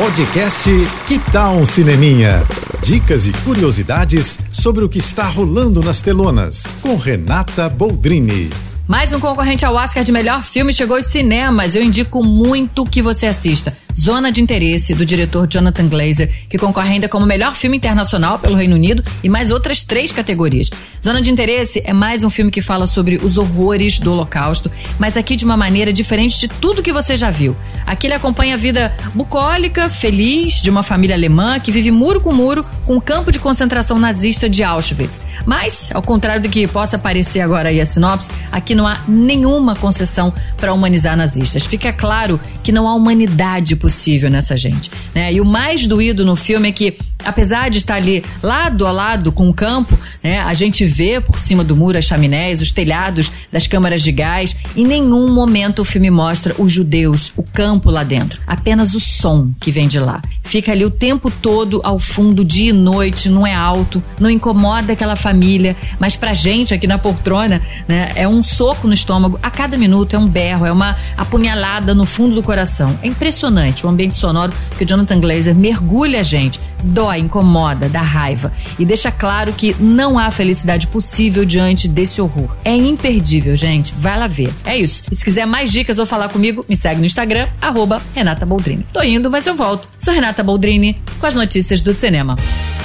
Podcast Que Tal um Cineminha? Dicas e curiosidades sobre o que está rolando nas telonas, com Renata Boldrini. Mais um concorrente ao Oscar de melhor filme chegou aos cinemas. Eu indico muito que você assista. Zona de Interesse, do diretor Jonathan Glazer, que concorre ainda como melhor filme internacional pelo Reino Unido e mais outras três categorias. Zona de Interesse é mais um filme que fala sobre os horrores do Holocausto, mas aqui de uma maneira diferente de tudo que você já viu. Aqui ele acompanha a vida bucólica, feliz, de uma família alemã que vive muro com muro com um campo de concentração nazista de Auschwitz. Mas, ao contrário do que possa parecer agora aí a sinopse, aqui não há nenhuma concessão para humanizar nazistas. Fica claro que não há humanidade possível nessa gente. Né? E o mais doído no filme é que, apesar de estar ali lado a lado com o campo, né, a gente vê por cima do muro as chaminés, os telhados das câmaras de gás. Em nenhum momento o filme mostra os judeus, o campo lá dentro. Apenas o som que vem de lá. Fica ali o tempo todo ao fundo, dia e noite, não é alto, não incomoda aquela família, mas pra gente aqui na poltrona, né, é um soco no estômago a cada minuto, é um berro, é uma apunhalada no fundo do coração. É impressionante o ambiente sonoro que o Jonathan Glazer mergulha a gente. Dói, incomoda, dá raiva e deixa claro que não há felicidade possível diante desse horror. É imperdível, gente. Vai lá ver. É isso. E se quiser mais dicas ou falar comigo, me segue no Instagram, arroba Renata Boldrini. Tô indo, mas eu volto. Sou Renata Boldrini com as notícias do cinema.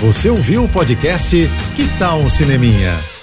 Você ouviu o podcast Que Tal um Cineminha?